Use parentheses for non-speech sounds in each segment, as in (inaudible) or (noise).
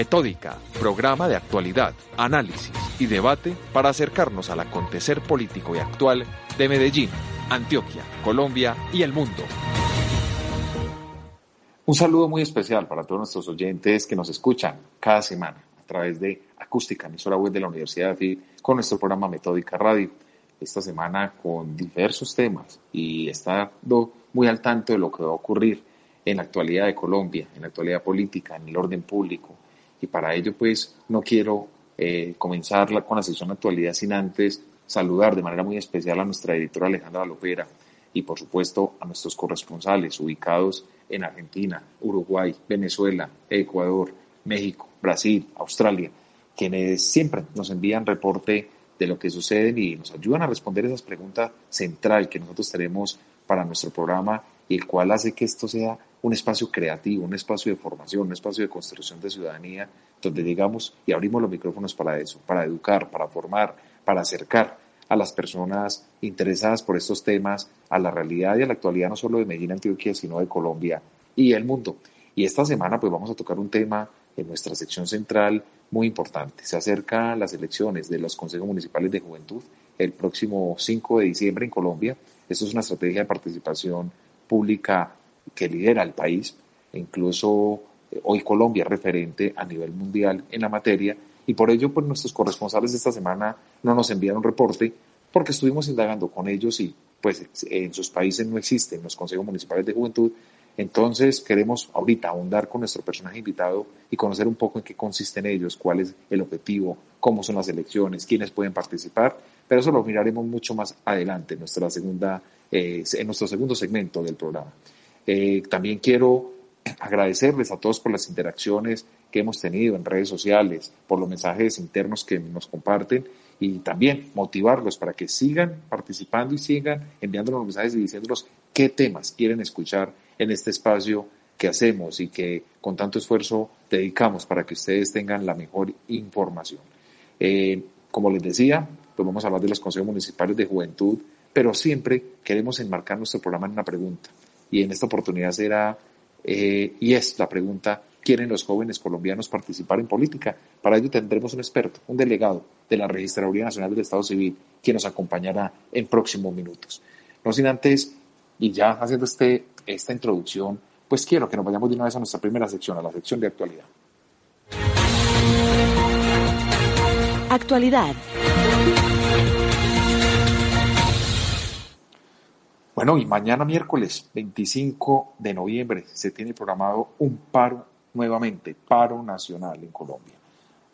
Metódica, programa de actualidad, análisis y debate para acercarnos al acontecer político y actual de Medellín, Antioquia, Colombia y el mundo. Un saludo muy especial para todos nuestros oyentes que nos escuchan cada semana a través de Acústica, emisora web de la Universidad de AFI, con nuestro programa Metódica Radio. Esta semana con diversos temas y estando muy al tanto de lo que va a ocurrir en la actualidad de Colombia, en la actualidad política, en el orden público. Y para ello, pues, no quiero eh, comenzar con la sección actualidad sin antes saludar de manera muy especial a nuestra editora Alejandra Lopera y, por supuesto, a nuestros corresponsales ubicados en Argentina, Uruguay, Venezuela, Ecuador, México, Brasil, Australia, quienes siempre nos envían reporte de lo que sucede y nos ayudan a responder esas preguntas central que nosotros tenemos para nuestro programa y el cual hace que esto sea un espacio creativo, un espacio de formación, un espacio de construcción de ciudadanía, donde llegamos y abrimos los micrófonos para eso, para educar, para formar, para acercar a las personas interesadas por estos temas a la realidad y a la actualidad no solo de Medellín, Antioquia, sino de Colombia y el mundo. Y esta semana pues vamos a tocar un tema en nuestra sección central muy importante. Se acercan las elecciones de los consejos municipales de juventud el próximo 5 de diciembre en Colombia. Esto es una estrategia de participación pública que lidera el país. Incluso eh, hoy Colombia es referente a nivel mundial en la materia y por ello pues nuestros corresponsales de esta semana no nos enviaron reporte porque estuvimos indagando con ellos y pues en sus países no existen los consejos municipales de juventud. Entonces queremos ahorita ahondar con nuestro personaje invitado y conocer un poco en qué consisten ellos, cuál es el objetivo, cómo son las elecciones, quiénes pueden participar, pero eso lo miraremos mucho más adelante en, nuestra segunda, eh, en nuestro segundo segmento del programa. Eh, también quiero agradecerles a todos por las interacciones que hemos tenido en redes sociales, por los mensajes internos que nos comparten y también motivarlos para que sigan participando y sigan enviándonos mensajes y diciéndonos qué temas quieren escuchar en este espacio que hacemos y que con tanto esfuerzo dedicamos para que ustedes tengan la mejor información. Eh, como les decía, pues vamos a hablar de los consejos municipales de juventud, pero siempre queremos enmarcar nuestro programa en una pregunta. Y en esta oportunidad será, eh, y es la pregunta, quieren los jóvenes colombianos participar en política. Para ello tendremos un experto, un delegado de la Registraduría Nacional del Estado Civil, quien nos acompañará en próximos minutos. No sin antes, y ya haciendo este, esta introducción, pues quiero que nos vayamos de una vez a nuestra primera sección, a la sección de actualidad. Actualidad. Bueno, y mañana miércoles 25 de noviembre se tiene programado un paro nuevamente paro nacional en Colombia.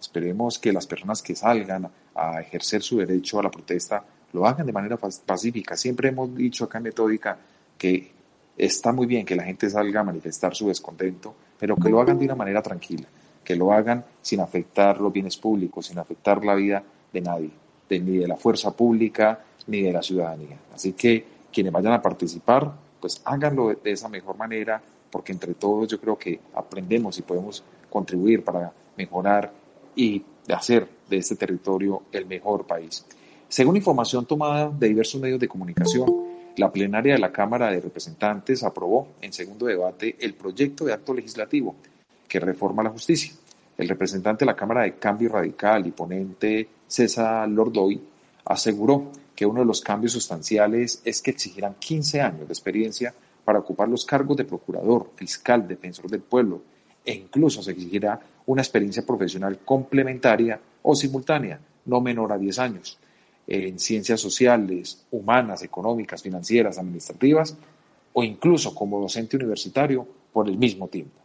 Esperemos que las personas que salgan a ejercer su derecho a la protesta lo hagan de manera pacífica. Siempre hemos dicho acá en Metódica que está muy bien que la gente salga a manifestar su descontento, pero que lo hagan de una manera tranquila, que lo hagan sin afectar los bienes públicos, sin afectar la vida de nadie, ni de la fuerza pública, ni de la ciudadanía. Así que quienes vayan a participar, pues háganlo de esa mejor manera, porque entre todos yo creo que aprendemos y podemos contribuir para mejorar y hacer de este territorio el mejor país. Según información tomada de diversos medios de comunicación, la plenaria de la Cámara de Representantes aprobó en segundo debate el proyecto de acto legislativo que reforma la justicia. El representante de la Cámara de Cambio Radical y ponente César Lordoy aseguró que uno de los cambios sustanciales es que exigirán 15 años de experiencia para ocupar los cargos de procurador, fiscal, defensor del pueblo e incluso se exigirá una experiencia profesional complementaria o simultánea, no menor a 10 años, en ciencias sociales, humanas, económicas, financieras, administrativas o incluso como docente universitario por el mismo tiempo.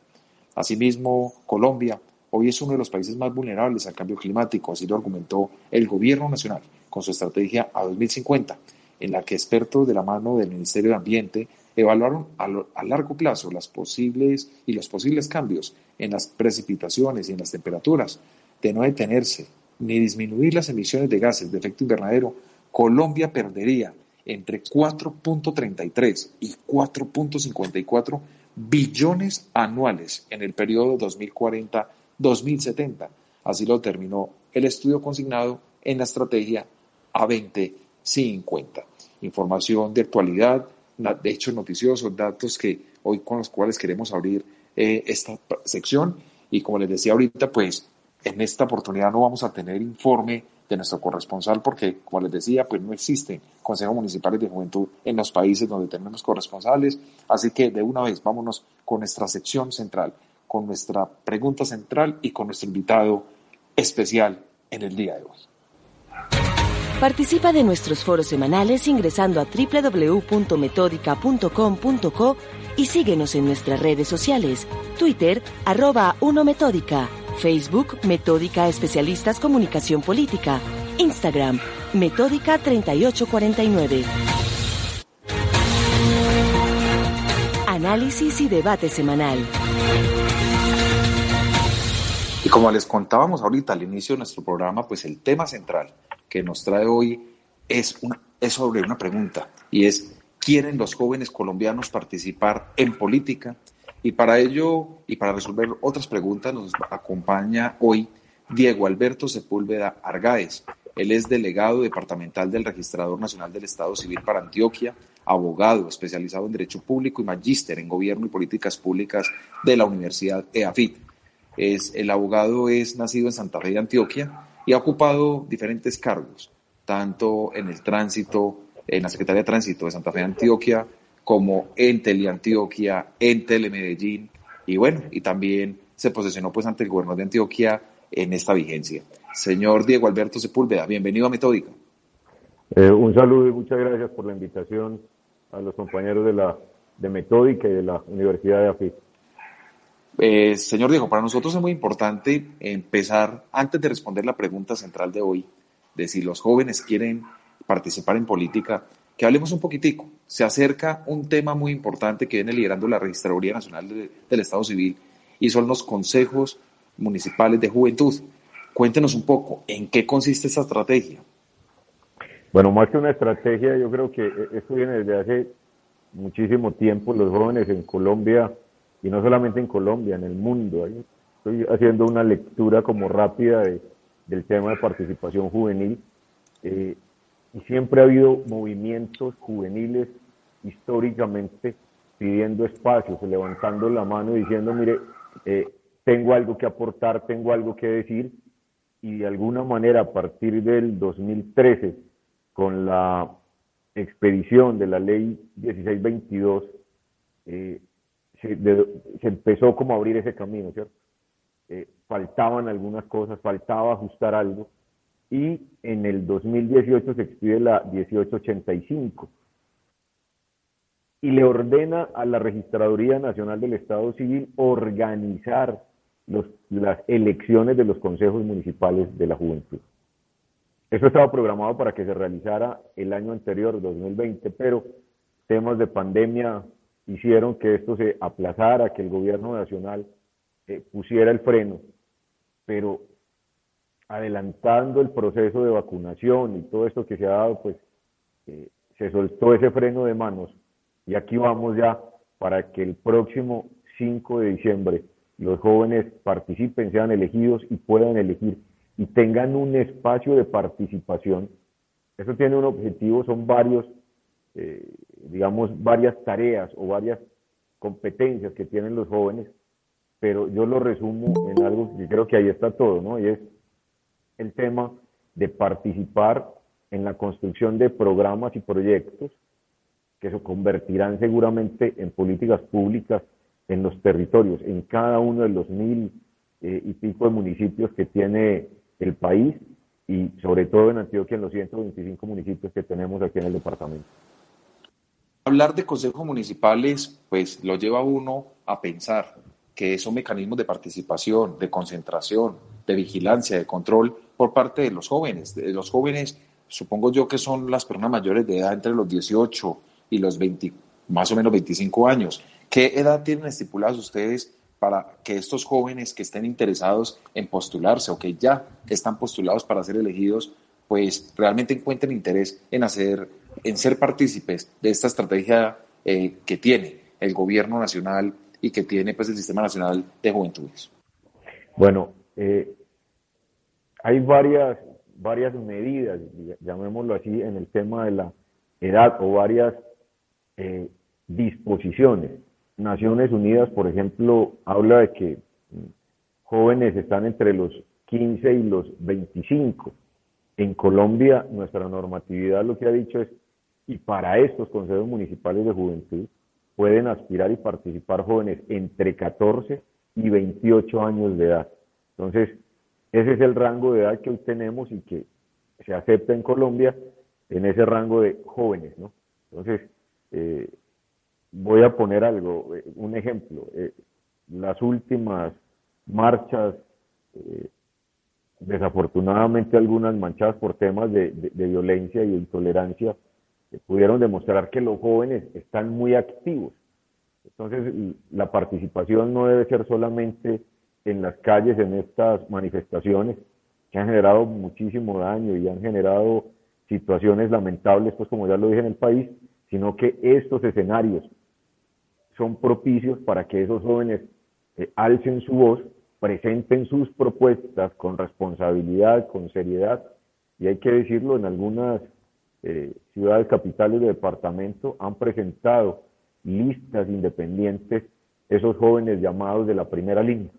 Asimismo, Colombia hoy es uno de los países más vulnerables al cambio climático, así lo argumentó el Gobierno Nacional con su estrategia a 2050, en la que expertos de la mano del Ministerio de Ambiente evaluaron a, largo plazo las posibles y los posibles cambios en las precipitaciones y en las temperaturas. De no detenerse ni disminuir las emisiones de gases de efecto invernadero, Colombia perdería entre 4.33 y 4.54 billones anuales en el periodo 2040-2070. Así lo terminó el estudio consignado en la estrategia A2050. Información de actualidad de hechos noticiosos, datos que hoy con los cuales queremos abrir eh, esta sección Y como les decía ahorita, pues en esta oportunidad no vamos a tener informe de nuestro corresponsal porque, como les decía, pues no existen consejos municipales de juventud en los países donde tenemos corresponsales. Así que de una vez vámonos con nuestra sección central, con nuestra pregunta central y con nuestro invitado especial en el día de hoy. Participa de nuestros foros semanales ingresando a www.metodica.com.co y síguenos en nuestras redes sociales, Twitter, arroba Uno Metódica, Facebook, Metódica Especialistas Comunicación Política, Instagram, Metódica 3849. Análisis y debate semanal. Y como les contábamos ahorita al inicio de nuestro programa, pues el tema central que nos trae hoy es, una, es sobre una pregunta y es, ¿quieren los jóvenes colombianos participar en política? Y para ello y para resolver otras preguntas nos acompaña hoy Diego Alberto Sepúlveda Argáez. Él es delegado departamental del Registrador Nacional del Estado Civil para Antioquia, abogado especializado en Derecho Público y magíster en Gobierno y Políticas Públicas de la Universidad EAFIT. Es, el abogado es nacido en Santa Fe de Antioquia y ha ocupado diferentes cargos, tanto en el tránsito, en la Secretaría de Tránsito de Santa Fe de Antioquia, como en Teleantioquia, en Telemedellín, y bueno, y también se posicionó pues ante el gobierno de Antioquia en esta vigencia. Señor Diego Alberto Sepúlveda, bienvenido a Metódica. Eh, un saludo y muchas gracias por la invitación a los compañeros de la de Metódica y de la Universidad de AFIT. Eh, señor Diego, para nosotros es muy importante empezar, antes de responder la pregunta central de hoy, de si los jóvenes quieren participar en política, que hablemos un poquitico. Se acerca un tema muy importante que viene liderando la Registraduría Nacional del Estado Civil y son los consejos municipales de juventud. Cuéntenos un poco, ¿en qué consiste esta estrategia? Bueno, más que una estrategia, yo creo que esto viene desde hace muchísimo tiempo. Los jóvenes en Colombia y no solamente en Colombia, en el mundo. Estoy haciendo una lectura como rápida del tema de participación juvenil eh, y siempre ha habido movimientos juveniles históricamente pidiendo espacios, levantando la mano y diciendo, mire, eh, tengo algo que aportar, tengo algo que decir y de alguna manera a partir del 2013 con la expedición de la ley 1622 eh, se, empezó como a abrir ese camino, ¿cierto? Eh, faltaban algunas cosas, faltaba ajustar algo, y en el 2018 se expide la 1885 y le ordena a la Registraduría Nacional del Estado Civil organizar las elecciones de los consejos municipales de la juventud. Eso estaba programado para que se realizara el año anterior, 2020, pero temas de pandemia hicieron que esto se aplazara, que el gobierno nacional eh, pusiera el freno, pero adelantando el proceso de vacunación y todo esto que se ha dado, pues eh, se soltó ese freno de manos y aquí vamos ya para que el próximo 5 de diciembre los jóvenes participen, sean elegidos y puedan elegir y tengan un espacio de participación. Eso tiene un objetivo, son varios eh, digamos, varias tareas o varias competencias que tienen los jóvenes, pero yo lo resumo en algo que creo que ahí está todo, ¿no? Y es el tema de participar en la construcción de programas y proyectos que se convertirán seguramente en políticas públicas en los territorios, en cada uno de los mil eh, y pico de municipios que tiene el país y sobre todo en Antioquia en los 125 municipios que tenemos aquí en el departamento. Hablar de consejos municipales, pues lo lleva a uno a pensar que son mecanismos de participación, de concentración, de vigilancia, de control por parte de los jóvenes. De los jóvenes, supongo yo que son las personas mayores de edad entre los 18 y los 20, más o menos 25 años. ¿Qué edad tienen estipuladas ustedes para que estos jóvenes que estén interesados en postularse o que ya están postulados para ser elegidos, pues realmente encuentren interés en hacer en ser partícipes de esta estrategia eh, que tiene el gobierno nacional y que tiene pues el Sistema Nacional de Juventudes? Bueno, eh, hay varias, varias medidas, llamémoslo así, en el tema de la edad o varias eh, disposiciones. Naciones Unidas, por ejemplo, habla de que jóvenes están entre los 15 y los 25. En Colombia, nuestra normatividad lo que ha dicho es, y para estos consejos municipales de juventud, pueden aspirar y participar jóvenes entre 14 y 28 años de edad. Entonces, ese es el rango de edad que hoy tenemos y que se acepta en Colombia en ese rango de jóvenes, ¿no? Entonces, eh, voy a poner algo, eh, un ejemplo. Eh, las últimas marchas, desafortunadamente algunas manchadas por temas de, de violencia y intolerancia, pudieron demostrar que los jóvenes están muy activos. Entonces, la participación no debe ser solamente en las calles, en estas manifestaciones, que han generado muchísimo daño y han generado situaciones lamentables, pues como ya lo dije en el país, sino que estos escenarios son propicios para que esos jóvenes eh, alcen su voz, presenten sus propuestas con responsabilidad, con seriedad, y hay que decirlo, en algunas eh, ciudades capitales de departamento han presentado listas independientes esos jóvenes llamados de la primera línea.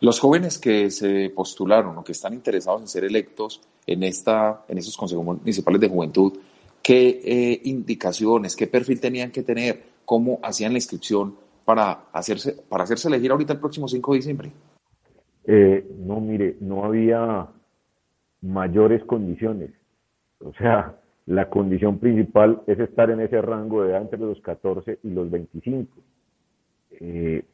Los jóvenes que se postularon o que están interesados en ser electos en, esta, en esos consejos municipales de juventud, ¿qué eh, indicaciones, qué perfil tenían que tener? ¿Cómo hacían la inscripción para hacerse, para hacerse elegir ahorita el próximo 5 de diciembre? Eh, no, mire, no había mayores condiciones. O sea, la condición principal es estar en ese rango de edad entre los 14 y los 25. Eh,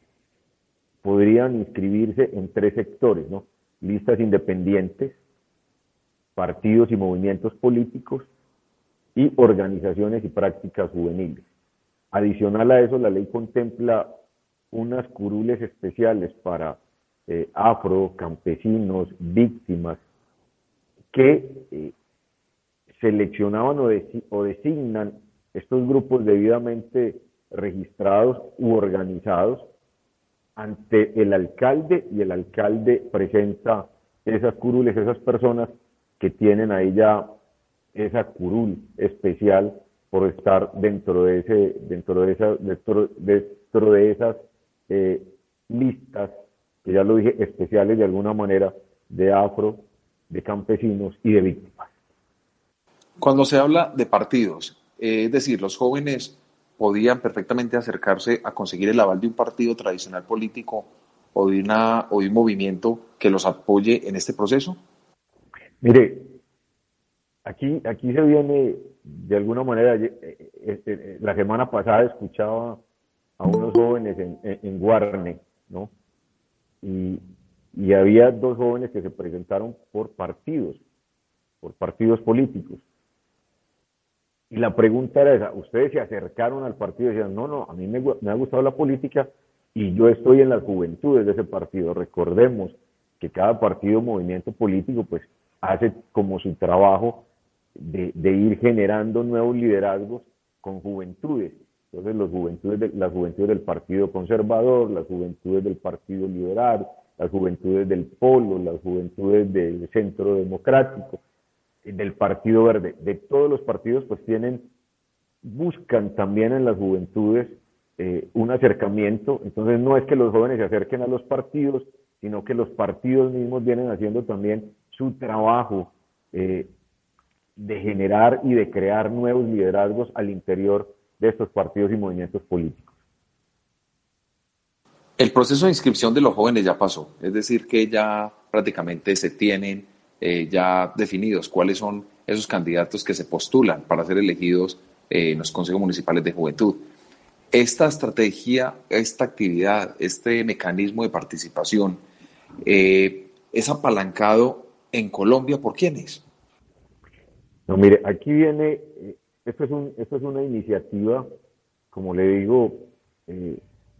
podrían inscribirse en tres sectores, ¿no? Listas independientes, partidos y movimientos políticos y organizaciones y prácticas juveniles. Adicional a eso, la ley contempla unas curules especiales para eh, afro, campesinos, víctimas, que eh, seleccionaban o, designan estos grupos debidamente registrados u organizados ante el alcalde y el alcalde presenta esas curules, esas personas que tienen ahí ya esa curul especial por estar dentro de ese, dentro de esa, dentro, dentro de esas eh, listas, que ya lo dije, especiales de alguna manera, de afro, de campesinos y de víctimas. Cuando se habla de partidos, eh, es decir, los jóvenes podían perfectamente acercarse a conseguir el aval de un partido tradicional político o de, una, o de un movimiento que los apoye en este proceso? Mire, aquí, aquí se viene, de alguna manera, eh, eh, la semana pasada escuchaba a unos jóvenes en, en, Guarne, ¿no? Y había dos jóvenes que se presentaron por partidos, por partidos políticos. Y la pregunta era esa, ustedes se acercaron al partido y decían, no, no, a mí me, ha gustado la política y yo estoy en las juventudes de ese partido. Recordemos que cada partido, movimiento político, pues hace como su trabajo de, ir generando nuevos liderazgos con juventudes. Entonces, los juventudes las juventudes del Partido Conservador, las juventudes del Partido Liberal, las juventudes del Polo, las juventudes del Centro Democrático del Partido Verde, de todos los partidos, pues tienen, buscan también en las juventudes eh, un acercamiento. Entonces no es que los jóvenes se acerquen a los partidos, sino que los partidos mismos vienen haciendo también su trabajo eh, de generar y de crear nuevos liderazgos al interior de estos partidos y movimientos políticos. El proceso de inscripción de los jóvenes ya pasó, es decir, que ya prácticamente se tienen eh, ya definidos cuáles son esos candidatos que se postulan para ser elegidos eh, en los consejos municipales de juventud. Esta estrategia, esta actividad, este mecanismo de participación eh, es apalancado en Colombia por quiénes? No, mire, aquí viene, esto es, un, esto es una iniciativa, como le digo,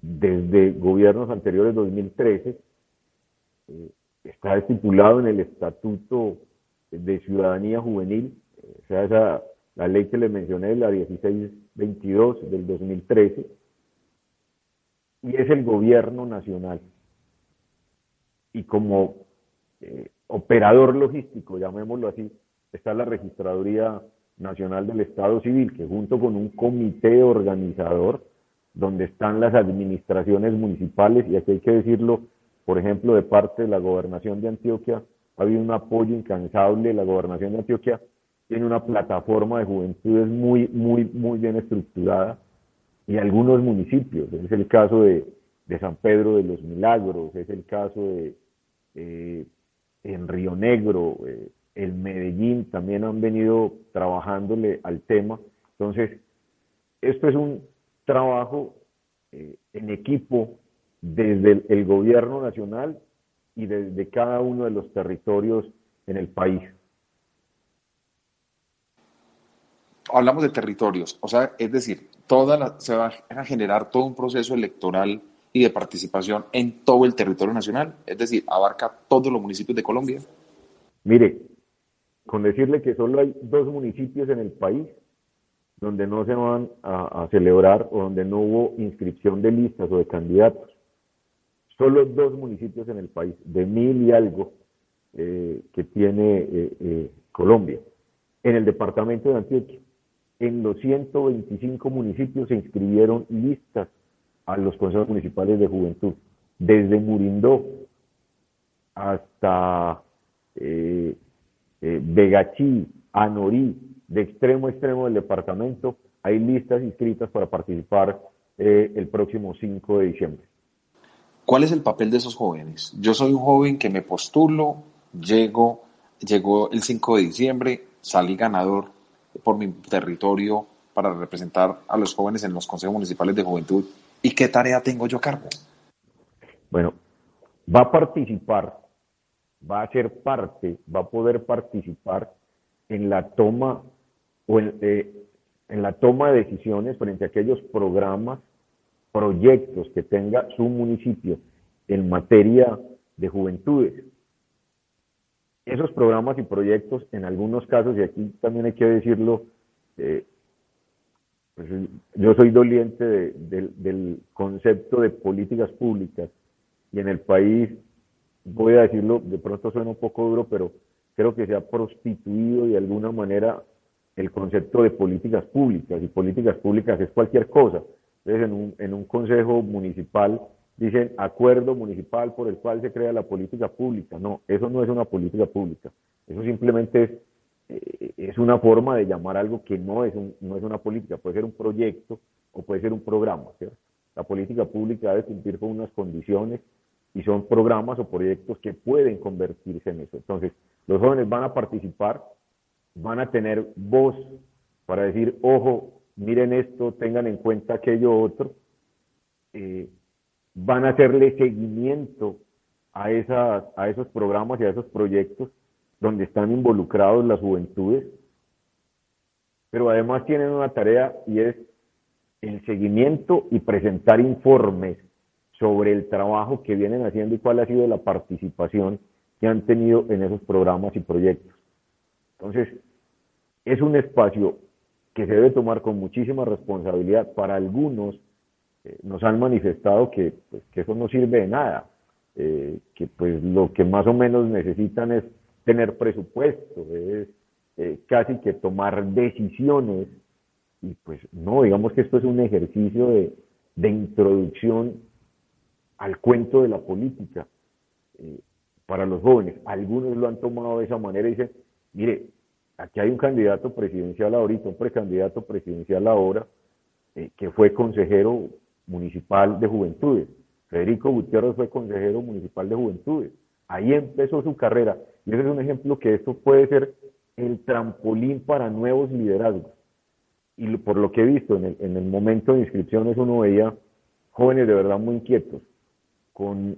desde gobiernos anteriores, 2013, está estipulado en el Estatuto de Ciudadanía Juvenil, o sea, esa, la ley que le mencioné, la 1622 del 2013, y es el gobierno nacional. Y como eh, operador logístico, llamémoslo así, está la Registraduría Nacional del Estado Civil, que junto con un comité organizador, donde están las administraciones municipales, y aquí hay que decirlo, por ejemplo, de parte de la gobernación de Antioquia, ha habido un apoyo incansable. La gobernación de Antioquia tiene una plataforma de juventudes muy, muy, muy bien estructurada y algunos municipios. Es el caso de, San Pedro de los Milagros, es el caso de eh, en Río Negro, eh, en Medellín también han venido trabajándole al tema. Entonces, esto es un trabajo eh, en equipo desde el, gobierno nacional y desde cada uno de los territorios en el país. Hablamos de territorios, o sea, es decir, toda se va a generar todo un proceso electoral y de participación en todo el territorio nacional, es decir, abarca todos los municipios de Colombia. Mire, con decirle que solo hay dos municipios en el país donde no se van a, celebrar o donde no hubo inscripción de listas o de candidatos. Solo dos municipios en el país, de mil y algo eh, que tiene eh, eh, Colombia. En el departamento de Antioquia, en los 125 municipios se inscribieron listas a los consejos municipales de juventud, desde Murindó hasta Begachí, Anorí, de extremo a extremo del departamento, hay listas inscritas para participar eh, el próximo 5 de diciembre. ¿Cuál es el papel de esos jóvenes? Yo soy un joven que me postulo, llego, llegó el 5 de diciembre, salí ganador por mi territorio para representar a los jóvenes en los consejos municipales de juventud. ¿Y qué tarea tengo yo a cargo? Bueno, va a participar, va a ser parte, va a poder participar en la toma o eh, en, la toma de decisiones frente a aquellos programas, proyectos que tenga su municipio en materia de juventudes. Esos programas y proyectos, en algunos casos, y aquí también hay que decirlo, eh, pues, yo soy doliente del concepto de políticas públicas y en el país, voy a decirlo, de pronto suena un poco duro, pero creo que se ha prostituido de alguna manera el concepto de políticas públicas, y políticas públicas es cualquier cosa. Entonces, en un, en un consejo municipal dicen acuerdo municipal por el cual se crea la política pública. No, eso no es una política pública. Eso simplemente es, eh, es una forma de llamar algo que no es, un, no es una política. Puede ser un proyecto o puede ser un programa. La política pública debe cumplir con unas condiciones y son programas o proyectos que pueden convertirse en eso. Entonces, los jóvenes van a participar van a tener voz para decir, ojo, miren esto, tengan en cuenta aquello otro, eh, van a hacerle seguimiento a, esas, a esos programas y a esos proyectos donde están involucrados las juventudes, pero además tienen una tarea y es el seguimiento y presentar informes sobre el trabajo que vienen haciendo y cuál ha sido la participación que han tenido en esos programas y proyectos. Entonces, es un espacio que se debe tomar con muchísima responsabilidad. Para algunos eh, nos han manifestado que, pues, que, eso no sirve de nada, eh, que pues lo que más o menos necesitan es tener presupuesto, es eh, casi que tomar decisiones. Y pues no, digamos que esto es un ejercicio de, de introducción al cuento de la política para los jóvenes. Algunos lo han tomado de esa manera y dicen, mire, aquí hay un candidato presidencial ahorita, un precandidato presidencial ahora, eh, que fue consejero municipal de juventudes. Federico Gutiérrez fue consejero municipal de juventudes. Ahí empezó su carrera. Y ese es un ejemplo que esto puede ser el trampolín para nuevos liderazgos. Y por lo que he visto en el, en el momento de inscripciones uno veía jóvenes de verdad muy inquietos, con,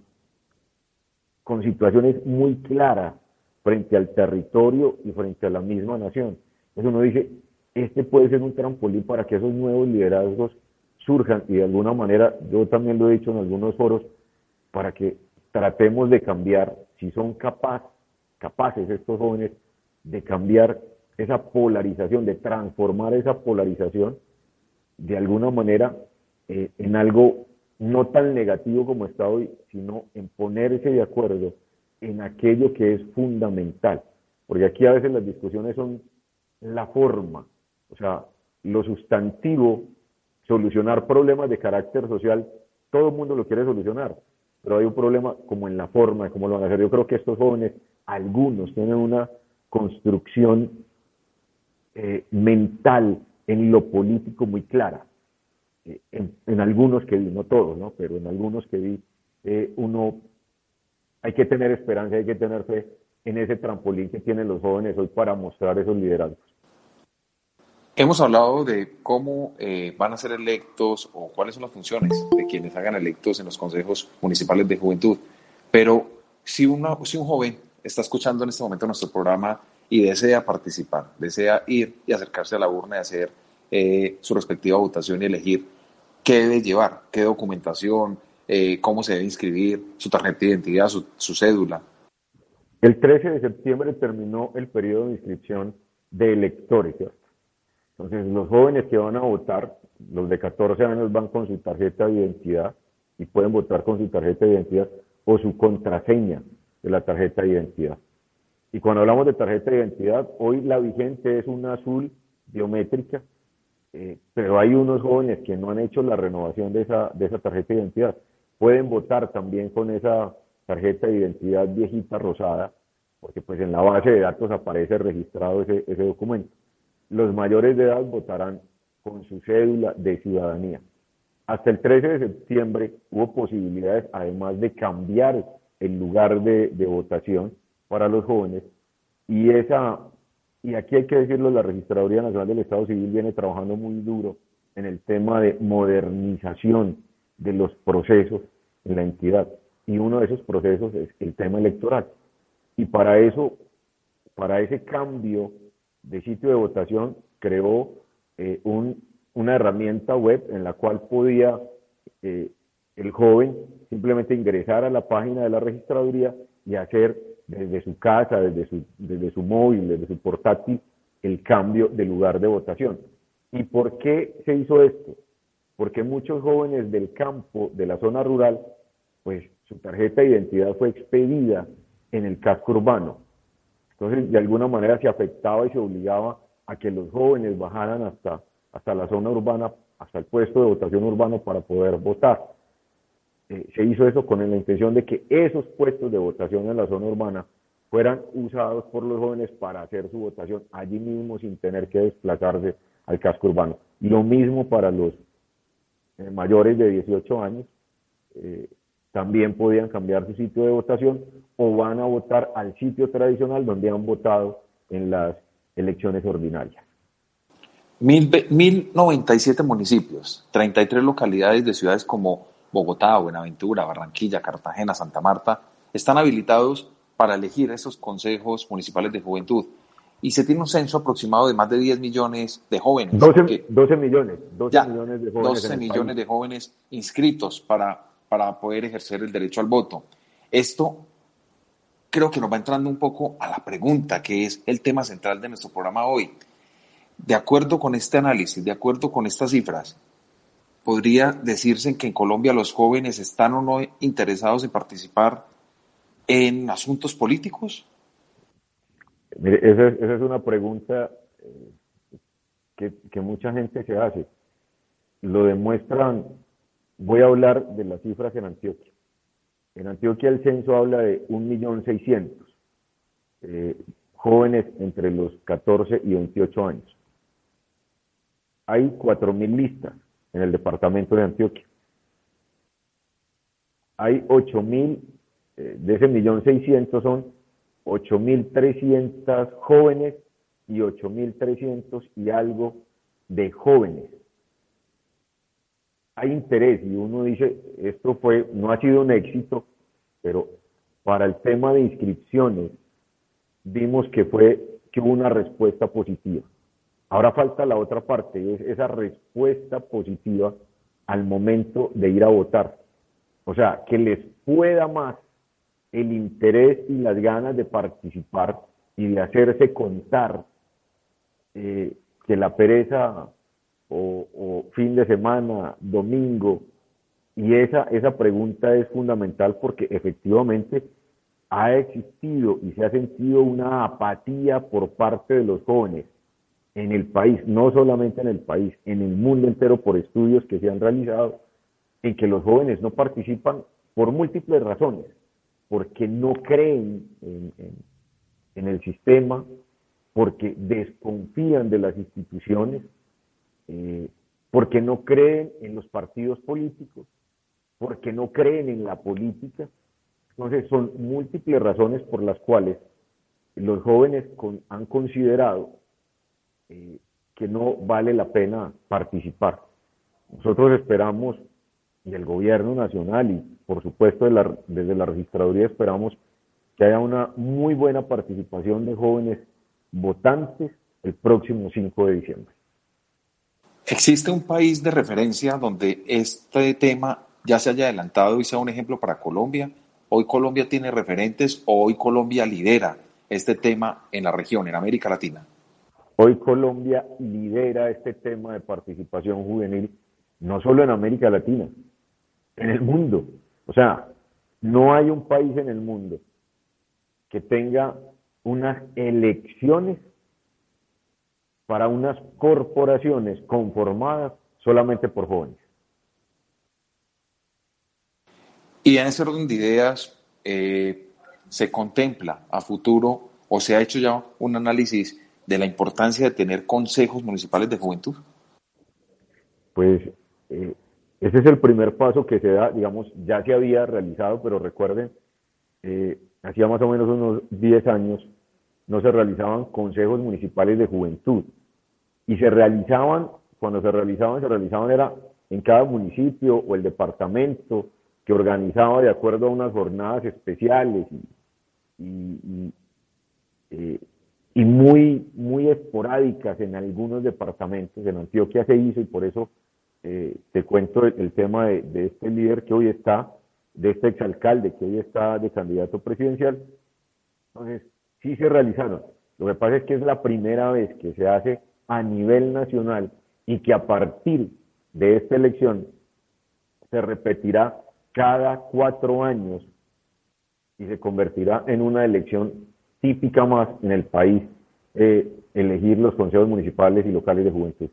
con situaciones muy claras frente al territorio y frente a la misma nación. Entonces uno dice, este puede ser un trampolín para que esos nuevos liderazgos surjan y de alguna manera, yo también lo he dicho en algunos foros, para que tratemos de cambiar, si son capaz, capaces estos jóvenes de cambiar esa polarización, de transformar esa polarización de alguna manera eh, en algo no tan negativo como está hoy, sino en ponerse de acuerdo en aquello que es fundamental, porque aquí a veces las discusiones son la forma, o sea, lo sustantivo, solucionar problemas de carácter social, todo el mundo lo quiere solucionar, pero hay un problema como en la forma de cómo lo van a hacer. Yo creo que estos jóvenes, algunos tienen una construcción eh, mental en lo político muy clara. Eh, en, algunos que vi, no todos, ¿no? pero en algunos que vi, eh, uno hay que tener esperanza, hay que tener fe en ese trampolín que tienen los jóvenes hoy para mostrar esos liderazgos. Hemos hablado de cómo eh, van a ser electos o cuáles son las funciones de quienes hagan electos en los consejos municipales de juventud, pero si, una, si un joven está escuchando en este momento nuestro programa y desea participar, desea ir y acercarse a la urna y hacer eh, su respectiva votación y elegir qué debe llevar, qué documentación, eh, cómo se debe inscribir, su tarjeta de identidad, su, cédula. El 13 de septiembre terminó el periodo de inscripción de electores. Entonces, los jóvenes que van a votar, los de 14 años van con su tarjeta de identidad y pueden votar con su tarjeta de identidad o su contraseña de la tarjeta de identidad. Y cuando hablamos de tarjeta de identidad, hoy la vigente es una azul biométrica, eh, pero hay unos jóvenes que no han hecho la renovación de esa, de esa tarjeta de identidad. Pueden votar también con esa tarjeta de identidad viejita rosada, porque pues en la base de datos aparece registrado ese, ese documento los mayores de edad votarán con su cédula de ciudadanía. Hasta el 13 de septiembre hubo posibilidades, además de cambiar el lugar de, votación para los jóvenes, y esa, y aquí hay que decirlo, la Registraduría Nacional del Estado Civil viene trabajando muy duro en el tema de modernización de los procesos en la entidad. Y uno de esos procesos es el tema electoral. Y para eso, para ese cambio de sitio de votación creó eh, una herramienta web en la cual podía eh, el joven simplemente ingresar a la página de la registraduría y hacer desde su casa, desde su, desde su móvil, desde su portátil, el cambio de lugar de votación. ¿Y por qué se hizo esto? Porque muchos jóvenes del campo, de la zona rural, pues su tarjeta de identidad fue expedida en el casco urbano entonces, de alguna manera se afectaba y se obligaba a que los jóvenes bajaran hasta, hasta la zona urbana, hasta el puesto de votación urbano para poder votar. Eh, se hizo eso con la intención de que esos puestos de votación en la zona urbana fueran usados por los jóvenes para hacer su votación allí mismo sin tener que desplazarse al casco urbano. Y lo mismo para los eh, mayores de 18 años, eh, también podían cambiar su sitio de votación o van a votar al sitio tradicional donde han votado en las elecciones ordinarias. 1097 municipios, 33 localidades de ciudades como Bogotá, Buenaventura, Barranquilla, Cartagena, Santa Marta, están habilitados para elegir esos consejos municipales de juventud. Y se tiene un censo aproximado de más de 10 millones de jóvenes. 12, millones, 12 millones de jóvenes. 12 millones de jóvenes inscritos para para poder ejercer el derecho al voto. Esto creo que nos va entrando un poco a la pregunta, que es el tema central de nuestro programa hoy. De acuerdo con este análisis, de acuerdo con estas cifras, ¿podría decirse que en Colombia los jóvenes están o no interesados en participar en asuntos políticos? Esa, es una pregunta eh, que, que mucha gente se hace. Lo demuestran Voy a hablar de las cifras en Antioquia. En Antioquia el censo habla de 1.600.000 eh, jóvenes entre los 14 y 28 años. Hay 4.000 listas en el departamento de Antioquia. Hay 8.000, eh, de ese millón 600 son 8.300 jóvenes y 8.300 y algo de jóvenes hay interés y uno dice, esto fue, no ha sido un éxito, pero para el tema de inscripciones vimos que fue, que hubo una respuesta positiva. Ahora falta la otra parte, es esa respuesta positiva al momento de ir a votar. O sea, que les pueda más el interés y las ganas de participar y de hacerse contar eh, que la pereza o, fin de semana, domingo. Y esa, esa pregunta es fundamental porque efectivamente ha existido y se ha sentido una apatía por parte de los jóvenes en el país, no solamente en el país, en el mundo entero por estudios que se han realizado, en que los jóvenes no participan por múltiples razones, porque no creen en, el sistema, porque desconfían de las instituciones, eh, porque no creen en los partidos políticos, porque no creen en la política. Entonces son múltiples razones por las cuales los jóvenes han considerado eh, que no vale la pena participar. Nosotros esperamos, y el gobierno nacional y por supuesto desde la registraduría esperamos que haya una muy buena participación de jóvenes votantes el próximo 5 de diciembre. ¿Existe un país de referencia donde este tema ya se haya adelantado y sea un ejemplo para Colombia? Hoy Colombia tiene referentes o hoy Colombia lidera este tema en la región, en América Latina. Hoy Colombia lidera este tema de participación juvenil, no solo en América Latina, en el mundo. O sea, no hay un país en el mundo que tenga unas elecciones para unas corporaciones conformadas solamente por jóvenes. Y en ese orden de ideas, eh, se contempla a futuro o se ha hecho ya un análisis de la importancia de tener consejos municipales de juventud? Pues eh, ese es el primer paso que se da, digamos, ya se había realizado, pero recuerden, eh, hacía más o menos unos 10 años no se realizaban consejos municipales de juventud y se realizaban, cuando se realizaban, se realizaban era en cada municipio o el departamento que organizaba de acuerdo a unas jornadas especiales y, eh, muy, muy esporádicas en algunos departamentos. En Antioquia se hizo y por eso eh, te cuento el, tema de, este líder que hoy está, de este exalcalde que hoy está de candidato presidencial. Entonces, sí se realizaron. Lo que pasa es que es la primera vez que se hace a nivel nacional y que a partir de esta elección se repetirá cada cuatro años y se convertirá en una elección típica más en el país, eh, elegir los consejos municipales y locales de juventud.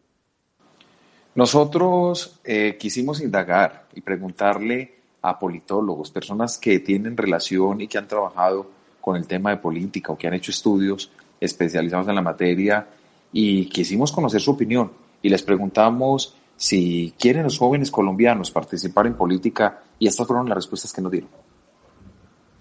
Nosotros eh, quisimos indagar y preguntarle a politólogos, personas que tienen relación y que han trabajado con el tema de política o que han hecho estudios especializados en la materia y quisimos conocer su opinión y les preguntamos si quieren los jóvenes colombianos participar en política y estas fueron las respuestas que nos dieron.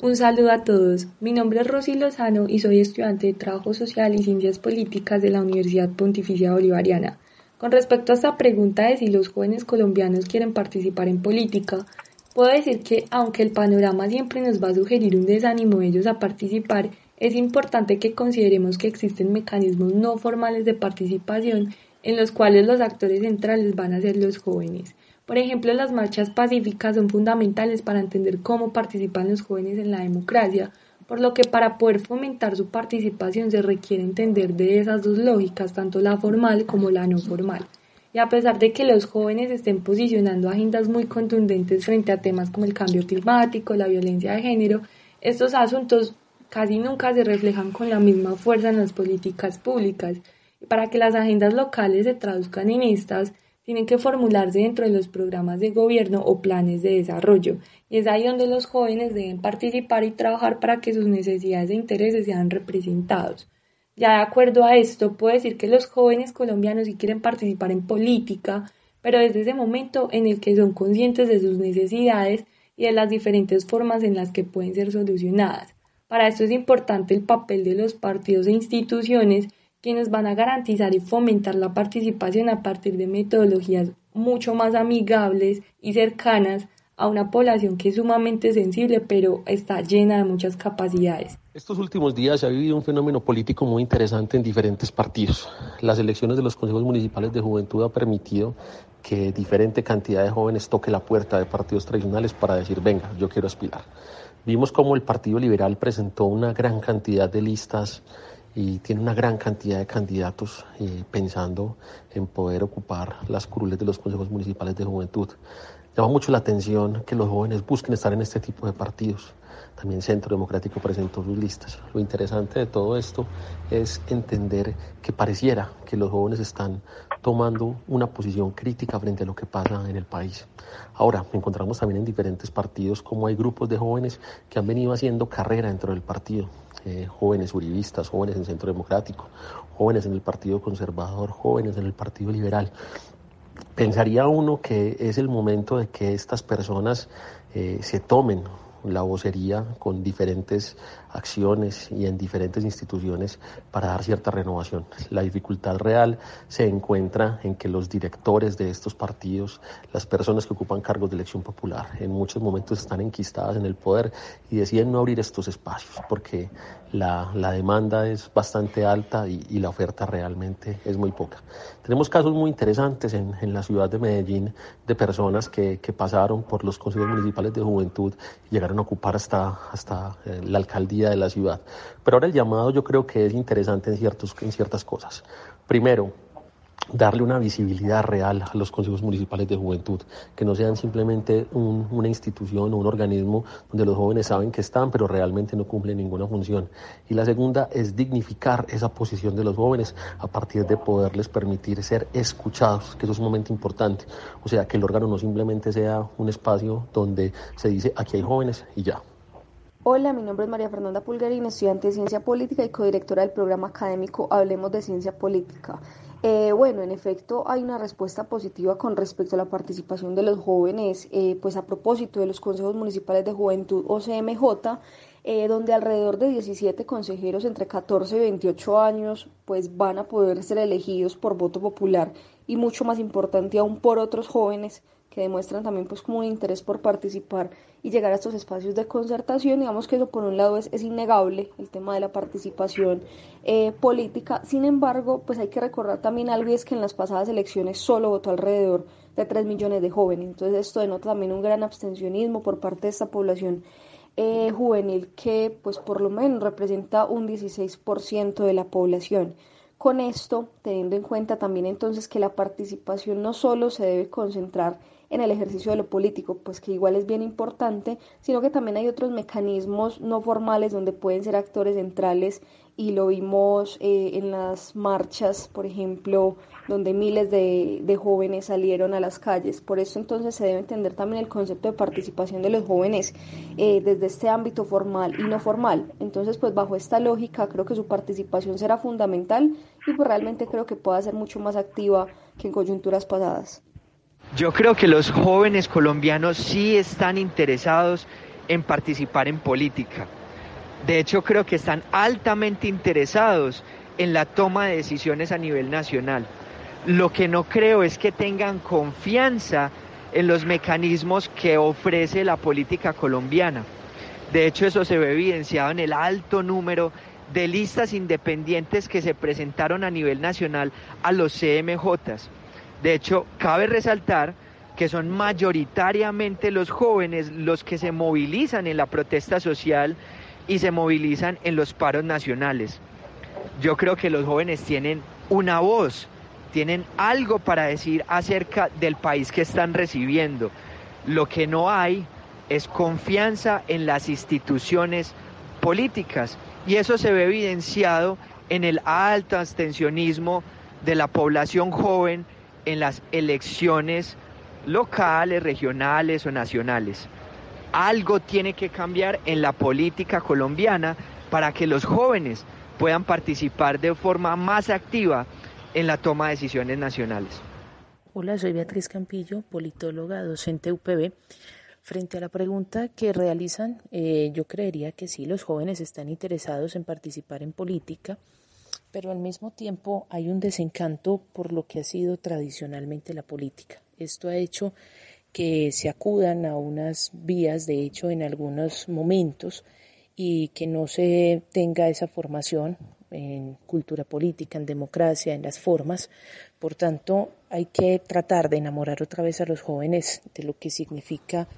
Un saludo a todos. Mi nombre es Rosy Lozano y soy estudiante de Trabajo Social y Ciencias Políticas de la Universidad Pontificia Bolivariana. Con respecto a esta pregunta de si los jóvenes colombianos quieren participar en política, puedo decir que aunque el panorama siempre nos va a sugerir un desánimo de ellos a participar, es importante que consideremos que existen mecanismos no formales de participación en los cuales los actores centrales van a ser los jóvenes. Por ejemplo, las marchas pacíficas son fundamentales para entender cómo participan los jóvenes en la democracia, por lo que para poder fomentar su participación se requiere entender de esas dos lógicas, tanto la formal como la no formal. Y a pesar de que los jóvenes estén posicionando agendas muy contundentes frente a temas como el cambio climático, la violencia de género, estos asuntos casi nunca se reflejan con la misma fuerza en las políticas públicas. Y para que las agendas locales se traduzcan en estas, tienen que formularse dentro de los programas de gobierno o planes de desarrollo. Y es ahí donde los jóvenes deben participar y trabajar para que sus necesidades e intereses sean representados. Ya de acuerdo a esto, puedo decir que los jóvenes colombianos sí quieren participar en política, pero desde ese momento en el que son conscientes de sus necesidades y de las diferentes formas en las que pueden ser solucionadas. Para esto es importante el papel de los partidos e instituciones quienes van a garantizar y fomentar la participación a partir de metodologías mucho más amigables y cercanas a una población que es sumamente sensible pero está llena de muchas capacidades. Estos últimos días se ha vivido un fenómeno político muy interesante en diferentes partidos. Las elecciones de los consejos municipales de juventud ha permitido que diferente cantidad de jóvenes toque la puerta de partidos tradicionales para decir, venga, yo quiero aspirar. Vimos cómo el Partido Liberal presentó una gran cantidad de listas y tiene una gran cantidad de candidatos eh, pensando en poder ocupar las curules de los consejos municipales de juventud. Llama mucho la atención que los jóvenes busquen estar en este tipo de partidos. También Centro Democrático presentó sus listas. Lo interesante de todo esto es entender que pareciera que los jóvenes están tomando una posición crítica frente a lo que pasa en el país. Ahora, encontramos también en diferentes partidos como hay grupos de jóvenes que han venido haciendo carrera dentro del partido. Eh, jóvenes uribistas, jóvenes en Centro Democrático, jóvenes en el Partido Conservador, jóvenes en el Partido Liberal. Pensaría uno que es el momento de que estas personas eh, se tomen la vocería con diferentes acciones y en diferentes instituciones para dar cierta renovación. La dificultad real se encuentra en que los directores de estos partidos, las personas que ocupan cargos de elección popular, en muchos momentos están enquistadas en el poder y deciden no abrir estos espacios porque la, la demanda es bastante alta y, y, la oferta realmente es muy poca. Tenemos casos muy interesantes en, en la ciudad de Medellín de personas que, que, pasaron por los consejos municipales de juventud y llegaron a ocupar hasta, hasta eh, la alcaldía de la ciudad. Pero ahora el llamado yo creo que es interesante en, ciertas cosas. Primero, darle una visibilidad real a los consejos municipales de juventud, que no sean simplemente un, una institución o un organismo donde los jóvenes saben que están, pero realmente no cumplen ninguna función. Y la segunda es dignificar esa posición de los jóvenes a partir de poderles permitir ser escuchados, que eso es un momento importante. O sea, que el órgano no simplemente sea un espacio donde se dice aquí hay jóvenes y ya. Hola, mi nombre es María Fernanda Pulgarín, estudiante de Ciencia Política y codirectora del programa académico Hablemos de Ciencia Política. Eh, bueno, en efecto hay una respuesta positiva con respecto a la participación de los jóvenes, eh, pues a propósito de los consejos municipales de juventud o CMJ, eh, donde alrededor de 17 consejeros entre 14 y 28 años pues van a poder ser elegidos por voto popular y mucho más importante aún por otros jóvenes que demuestran también pues como un interés por participar y llegar a estos espacios de concertación. Digamos que eso por un lado es, es innegable, el tema de la participación eh, política. Sin embargo, pues hay que recordar también algo y es que en las pasadas elecciones solo votó alrededor de 3 millones de jóvenes. Entonces esto denota también un gran abstencionismo por parte de esta población eh, juvenil que pues por lo menos representa un 16% de la población. Con esto, teniendo en cuenta también entonces que la participación no solo se debe concentrar en el ejercicio de lo político, pues que igual es bien importante, sino que también hay otros mecanismos no formales donde pueden ser actores centrales y lo vimos eh, en las marchas, por ejemplo, donde miles de, de, jóvenes salieron a las calles. Por eso entonces se debe entender también el concepto de participación de los jóvenes eh, desde este ámbito formal y no formal. Entonces, pues bajo esta lógica creo que su participación será fundamental y pues realmente creo que pueda ser mucho más activa que en coyunturas pasadas. Yo creo que los jóvenes colombianos sí están interesados en participar en política. De hecho, creo que están altamente interesados en la toma de decisiones a nivel nacional. Lo que no creo es que tengan confianza en los mecanismos que ofrece la política colombiana. De hecho, eso se ve evidenciado en el alto número de listas independientes que se presentaron a nivel nacional a los CMJs. De hecho, cabe resaltar que son mayoritariamente los jóvenes los que se movilizan en la protesta social y se movilizan en los paros nacionales. Yo creo que los jóvenes tienen una voz, tienen algo para decir acerca del país que están recibiendo. Lo que no hay es confianza en las instituciones políticas y eso se ve evidenciado en el alto abstencionismo de la población joven en las elecciones locales, regionales o nacionales. Algo tiene que cambiar en la política colombiana para que los jóvenes puedan participar de forma más activa en la toma de decisiones nacionales. Hola, soy Beatriz Campillo, politóloga, docente UPB. Frente a la pregunta que realizan, eh, yo creería que sí, los jóvenes están interesados en participar en política pero al mismo tiempo hay un desencanto por lo que ha sido tradicionalmente la política. Esto ha hecho que se acudan a unas vías, de hecho, en algunos momentos, y que no se tenga esa formación en cultura política, en democracia, en las formas. Por tanto, hay que tratar de enamorar otra vez a los jóvenes de lo que significa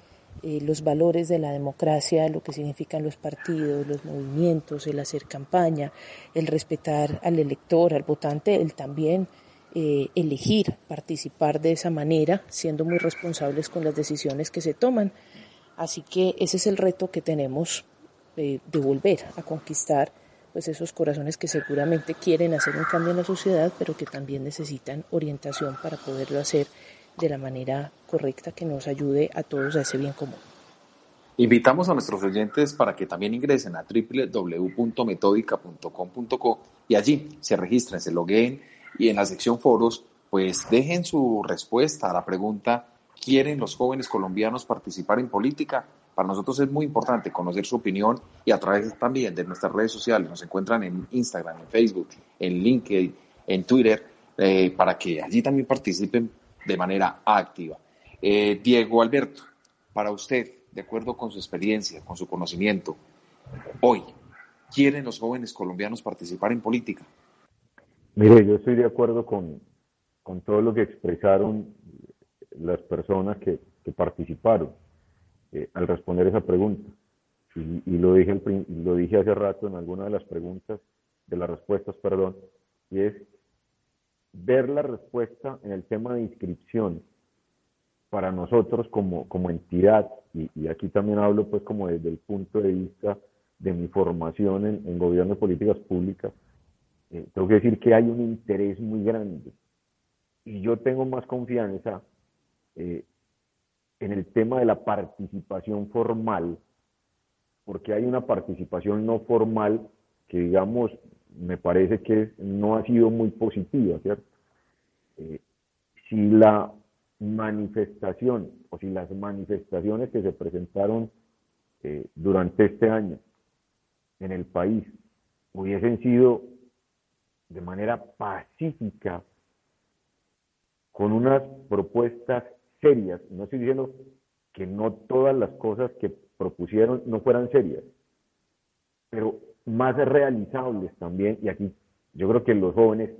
eh, los valores de la democracia, lo que significan los partidos, los movimientos, el hacer campaña, el respetar al elector, al votante, el también eh, elegir participar de esa manera, siendo muy responsables con las decisiones que se toman. Así que ese es el reto que tenemos eh, de volver a conquistar pues esos corazones que seguramente quieren hacer un cambio en la sociedad, pero que también necesitan orientación para poderlo hacer de la manera correcta que nos ayude a todos a ese bien común. Invitamos a nuestros oyentes para que también ingresen a www.metódica.com.co y allí se registren, se logueen y en la sección foros pues dejen su respuesta a la pregunta ¿quieren los jóvenes colombianos participar en política? Para nosotros es muy importante conocer su opinión y a través también de nuestras redes sociales. Nos encuentran en Instagram, en Facebook, en LinkedIn, en Twitter, eh, para que allí también participen de manera activa. Eh, Diego Alberto, para usted, de acuerdo con su experiencia, con su conocimiento, hoy, ¿quieren los jóvenes colombianos participar en política? Mire, yo estoy de acuerdo con, con todo lo que expresaron las personas que, que participaron. Eh, al responder esa pregunta. Y, lo, dije lo dije hace rato en alguna de las preguntas, de las respuestas, perdón, y es ver la respuesta en el tema de inscripción para nosotros como, como entidad, y, aquí también hablo pues como desde el punto de vista de mi formación en, gobierno de políticas públicas, eh, tengo que decir que hay un interés muy grande y yo tengo más confianza eh, en el tema de la participación formal, porque hay una participación no formal que, digamos, me parece que no ha sido muy positiva, ¿cierto? Eh, si la manifestación o si las manifestaciones que se presentaron eh, durante este año en el país hubiesen sido de manera pacífica, con unas propuestas serias. No estoy diciendo que no todas las cosas que propusieron no fueran serias, pero más realizables también. Y aquí yo creo que los jóvenes,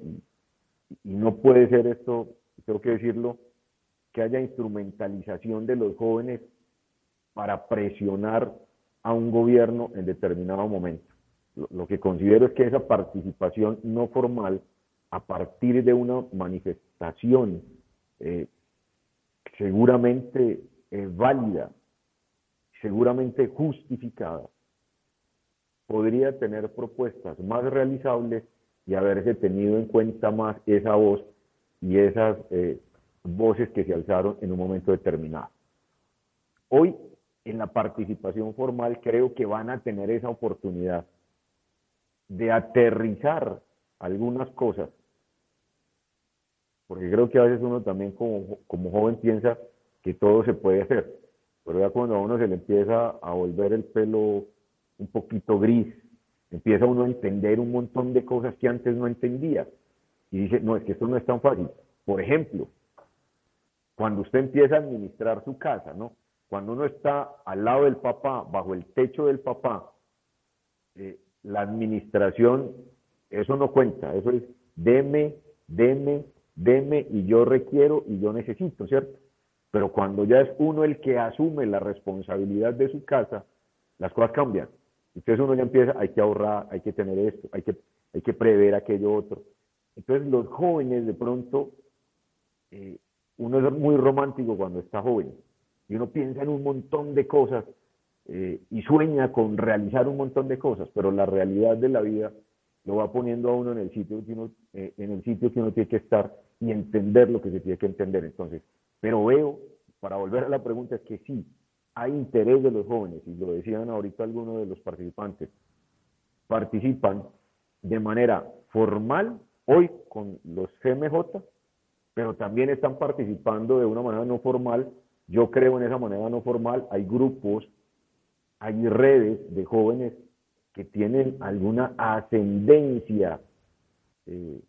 y, no puede ser esto, tengo que decirlo, que haya instrumentalización de los jóvenes para presionar a un gobierno en determinado momento. Lo, que considero es que esa participación no formal, a partir de una manifestación eh, seguramente eh, válida, seguramente justificada, podría tener propuestas más realizables y haberse tenido en cuenta más esa voz y esas eh, voces que se alzaron en un momento determinado. Hoy, en la participación formal, creo que van a tener esa oportunidad de aterrizar algunas cosas porque creo que a veces uno también como, como joven piensa que todo se puede hacer, pero ya cuando a uno se le empieza a volver el pelo un poquito gris, empieza uno a entender un montón de cosas que antes no entendía. Y dice, no, es que esto no es tan fácil. Por ejemplo, cuando usted empieza a administrar su casa, ¿no? Cuando uno está al lado del papá, bajo el techo del papá, eh, la administración, eso no cuenta, eso es deme, deme, deme y yo requiero y yo necesito, ¿cierto? Pero cuando ya es uno el que asume la responsabilidad de su casa, las cosas cambian. Entonces uno ya empieza, hay que ahorrar, hay que tener esto, hay que, hay que prever aquello otro. Entonces los jóvenes de pronto, eh, uno es muy romántico cuando está joven y uno piensa en un montón de cosas eh, y sueña con realizar un montón de cosas, pero la realidad de la vida lo va poniendo a uno en el sitio que uno, eh, en el sitio que uno tiene que estar y entender lo que se tiene que entender. Entonces, pero veo, para volver a la pregunta, es que sí, hay interés de los jóvenes, y lo decían ahorita algunos de los participantes, participan de manera formal hoy con los CMJ, pero también están participando de una manera no formal. Yo creo en esa manera no formal, hay grupos, hay redes de jóvenes que tienen alguna ascendencia eh,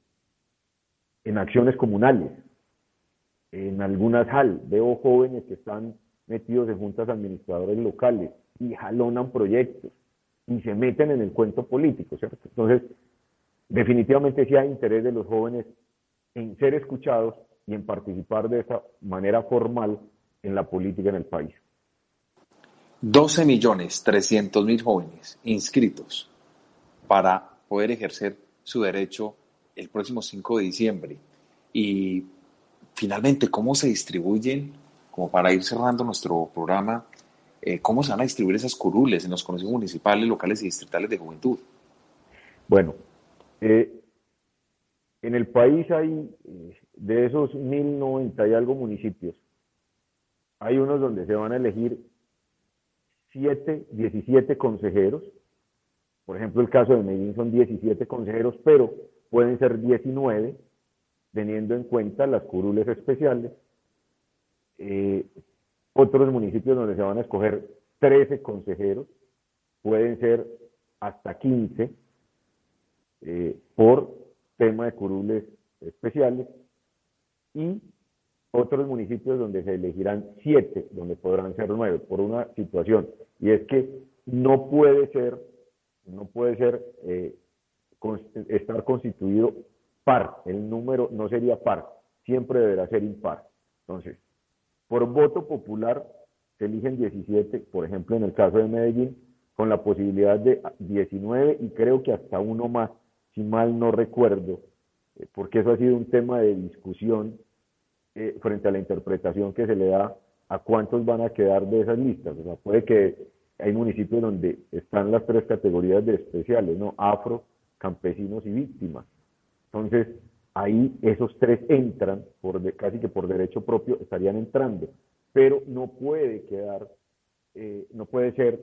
en acciones comunales, en algunas HAL. Veo jóvenes que están metidos en juntas administradores locales y jalonan proyectos y se meten en el cuento político, ¿cierto? Entonces, definitivamente sí hay interés de los jóvenes en ser escuchados y en participar de esa manera formal en la política en el país. 12 millones 300 mil jóvenes inscritos para poder ejercer su derecho el próximo 5 de diciembre. Y finalmente, ¿cómo se distribuyen, como para ir cerrando nuestro programa, eh, cómo se van a distribuir esas curules en los consejos municipales, locales y distritales de juventud? Bueno, eh, en el país hay, eh, de esos 1090 y algo municipios, hay unos donde se van a elegir 7, 17 consejeros. Por ejemplo, el caso de Medellín son 17 consejeros, pero pueden ser 19, teniendo en cuenta las curules especiales. Eh, otros municipios donde se van a escoger 13 consejeros, pueden ser hasta 15 eh, por tema de curules especiales y otros municipios donde se elegirán siete, donde podrán ser nueve, por una situación, y es que no puede ser, no puede ser eh, estar constituido par, el número no sería par, siempre deberá ser impar. Entonces, por voto popular se eligen 17, por ejemplo, en el caso de Medellín, con la posibilidad de 19 y creo que hasta uno más, si mal no recuerdo, eh, porque eso ha sido un tema de discusión eh, frente a la interpretación que se le da a cuántos van a quedar de esas listas. O sea, puede que hay municipios donde están las tres categorías de especiales, ¿no? Afro, campesinos y víctimas. Entonces, ahí esos tres entran, por casi que por derecho propio estarían entrando, pero no puede quedar, eh, no puede ser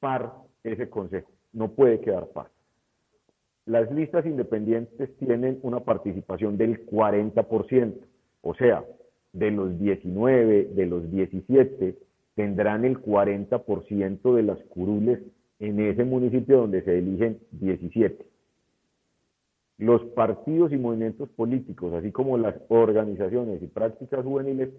par ese consejo, no puede quedar par. Las listas independientes tienen una participación del 40%, o sea, de los 19, de los 17, tendrán el 40% de las curules en ese municipio donde se eligen 17. Los partidos y movimientos políticos, así como las organizaciones y prácticas juveniles,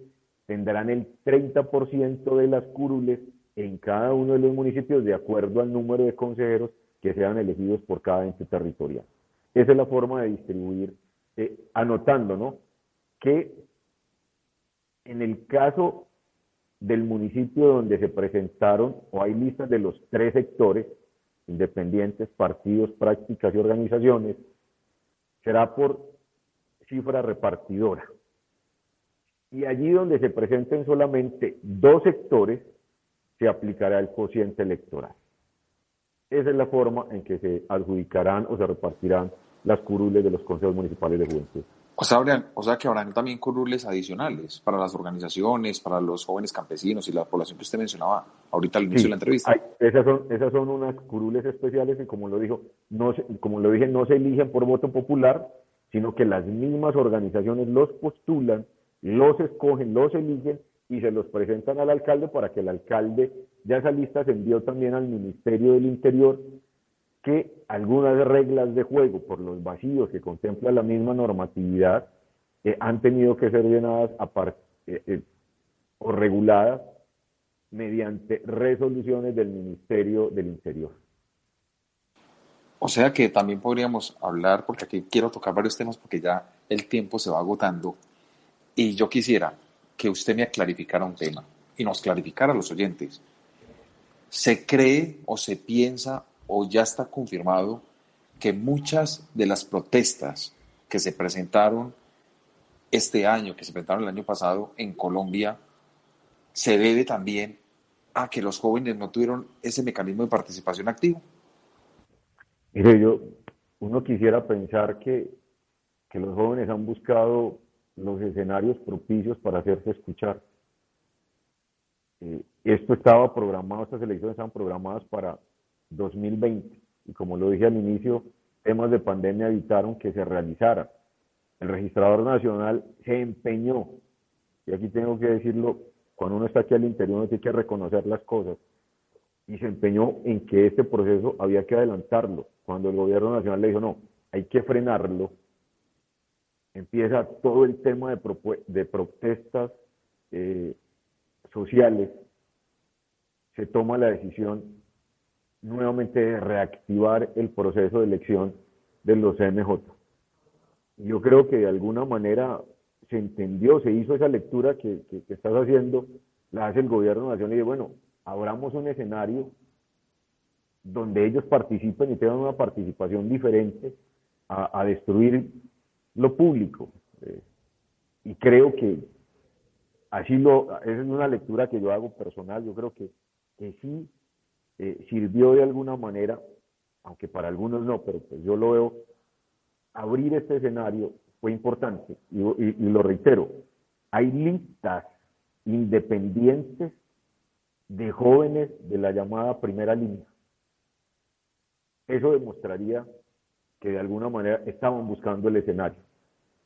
tendrán el 30% de las curules en cada uno de los municipios de acuerdo al número de consejeros que sean elegidos por cada ente territorial. Esa es la forma de distribuir, eh, anotando, ¿no? Que en el caso del municipio donde se presentaron o hay listas de los tres sectores, independientes, partidos, prácticas y organizaciones, será por cifra repartidora. Y allí donde se presenten solamente dos sectores, se aplicará el cociente electoral. Esa es la forma en que se adjudicarán o se repartirán las curules de los consejos municipales de juventud. O sea, o sea que habrán también curules adicionales para las organizaciones, para los jóvenes campesinos y la población que usted mencionaba ahorita al inicio de la entrevista. esas, son, esas son unas curules especiales que, como lo, dijo, no como lo dije, no se eligen por voto popular, sino que las mismas organizaciones los postulan, los escogen, los eligen y se los presentan al alcalde para que el alcalde, ya esa lista se envió también al Ministerio del Interior, que algunas reglas de juego por los vacíos que contempla la misma normatividad eh, han tenido que ser llenadas eh, eh, o reguladas mediante resoluciones del Ministerio del Interior. O sea que también podríamos hablar, porque aquí quiero tocar varios temas porque ya el tiempo se va agotando, y yo quisiera que usted me clarificara un tema y nos clarificara a los oyentes. ¿Se cree o se piensa o ya está confirmado que muchas de las protestas que se presentaron este año, que se presentaron el año pasado en Colombia, se debe también a que los jóvenes no tuvieron ese mecanismo de participación activo? Mire, yo, uno quisiera pensar que, que los jóvenes han buscado los escenarios propicios para hacerse escuchar. Eh, esto estaba programado, estas elecciones estaban programadas para 2020 y como lo dije al inicio, temas de pandemia evitaron que se realizara. El registrador nacional se empeñó, y aquí tengo que decirlo, cuando uno está aquí al interior uno tiene que reconocer las cosas, y se empeñó en que este proceso había que adelantarlo. Cuando el gobierno nacional le dijo, no, hay que frenarlo, empieza todo el tema de, de protestas eh, sociales, se toma la decisión nuevamente reactivar el proceso de elección de los MJ. Yo creo que de alguna manera se entendió, se hizo esa lectura que, estás haciendo, la hace el gobierno nacional y dice, bueno, abramos un escenario donde ellos participen y tengan una participación diferente a, destruir lo público. Eh, y creo que así lo, es una lectura que yo hago personal, yo creo que, que sí eh, sirvió de alguna manera, aunque para algunos no, pero pues yo lo veo, abrir este escenario fue importante, y, y lo reitero, hay listas independientes de jóvenes de la llamada primera línea. Eso demostraría que de alguna manera estaban buscando el escenario,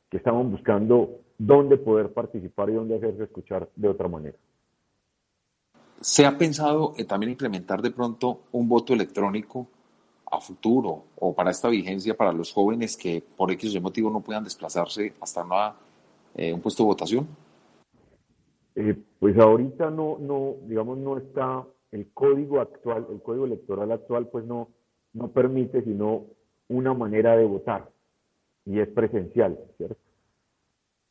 que estaban buscando dónde poder participar y dónde hacerse escuchar de otra manera. ¿Se ha pensado también implementar de pronto un voto electrónico a futuro o para esta vigencia para los jóvenes que por X motivo no puedan desplazarse hasta eh, un puesto de votación? Eh, pues ahorita no, no, digamos, no está el código actual, el código electoral actual, pues no, no permite sino una manera de votar y es presencial, ¿cierto?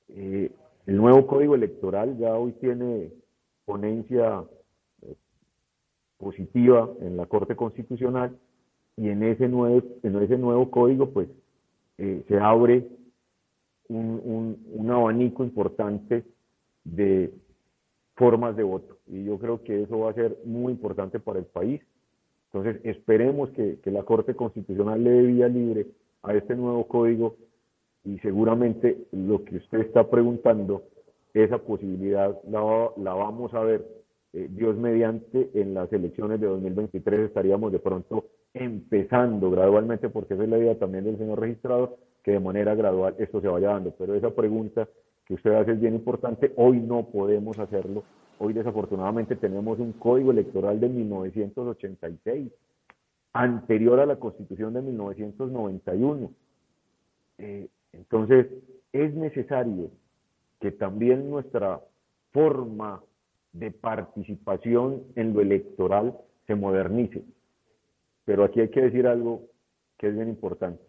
Eh, el nuevo código electoral ya hoy tiene ponencia positiva en la Corte Constitucional y en ese nuevo, en ese nuevo código pues eh, se abre un, un, abanico importante de formas de voto y yo creo que eso va a ser muy importante para el país. Entonces esperemos que, que la Corte Constitucional le dé vía libre a este nuevo código y seguramente lo que usted está preguntando, esa posibilidad la, la vamos a ver eh, Dios mediante en las elecciones de 2023 estaríamos de pronto empezando gradualmente, porque esa es la idea también del señor registrador, que de manera gradual esto se vaya dando. Pero esa pregunta que usted hace es bien importante, hoy no podemos hacerlo, hoy desafortunadamente tenemos un código electoral de 1986, anterior a la constitución de 1991. Eh, entonces, es necesario que también nuestra forma de participación en lo electoral se modernice. Pero aquí hay que decir algo que es bien importante.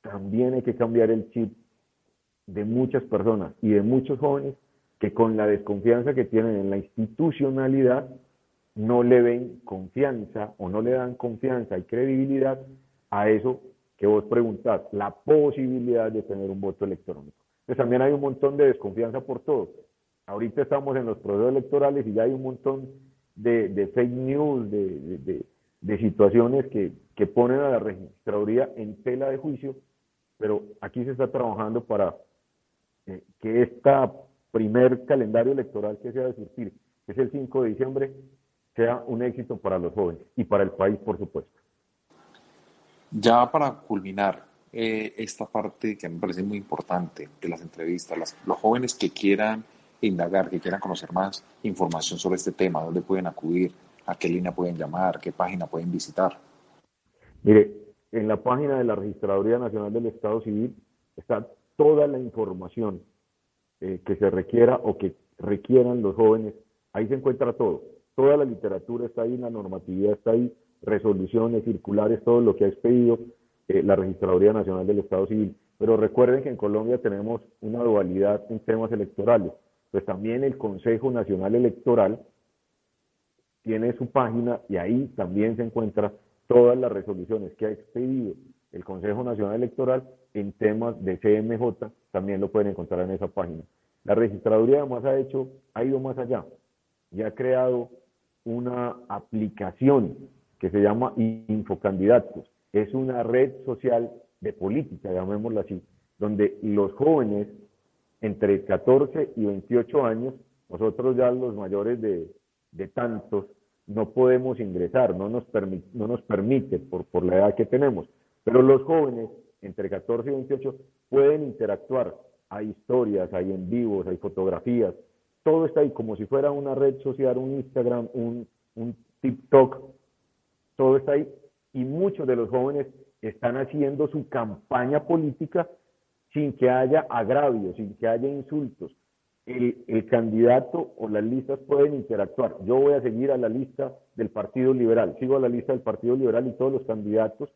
También hay que cambiar el chip de muchas personas y de muchos jóvenes que con la desconfianza que tienen en la institucionalidad no le ven confianza o no le dan confianza y credibilidad a eso que vos preguntás, la posibilidad de tener un voto electrónico. Entonces también hay un montón de desconfianza por todo. Ahorita estamos en los procesos electorales y ya hay un montón de, fake news, de, situaciones que, ponen a la registraduría en tela de juicio, pero aquí se está trabajando para eh, que este primer calendario electoral que se va a surtir, que es el 5 de diciembre, sea un éxito para los jóvenes y para el país, por supuesto. Ya para culminar eh, esta parte que me parece muy importante de las entrevistas, los jóvenes que quieran indagar, que quieran conocer más información sobre este tema, dónde pueden acudir, a qué línea pueden llamar, qué página pueden visitar. Mire, en la página de la Registraduría Nacional del Estado Civil está toda la información eh, que se requiera o que requieran los jóvenes. Ahí se encuentra todo. Toda la literatura está ahí, la normatividad está ahí, resoluciones, circulares, todo lo que ha expedido eh, la Registraduría Nacional del Estado Civil. Pero recuerden que en Colombia tenemos una dualidad en temas electorales. Pues también el Consejo Nacional Electoral tiene su página y ahí también se encuentra todas las resoluciones que ha expedido el Consejo Nacional Electoral en temas de CMJ, también lo pueden encontrar en esa página. La registraduría además ha hecho, ha ido más allá y ha creado una aplicación que se llama Infocandidatos. Es una red social de política, llamémosla así, donde los jóvenes entre 14 y 28 años, nosotros ya los mayores de, tantos, no podemos ingresar, no nos, no nos permite por, por la edad que tenemos. Pero los jóvenes entre 14 y 28 pueden interactuar. Hay historias, hay en vivos, hay fotografías. Todo está ahí como si fuera una red social, un Instagram, un, un TikTok, todo está ahí y muchos de los jóvenes están haciendo su campaña política sin que haya agravios, sin que haya insultos. El, candidato o las listas pueden interactuar. Yo voy a seguir a la lista del Partido Liberal, sigo a la lista del Partido Liberal y todos los candidatos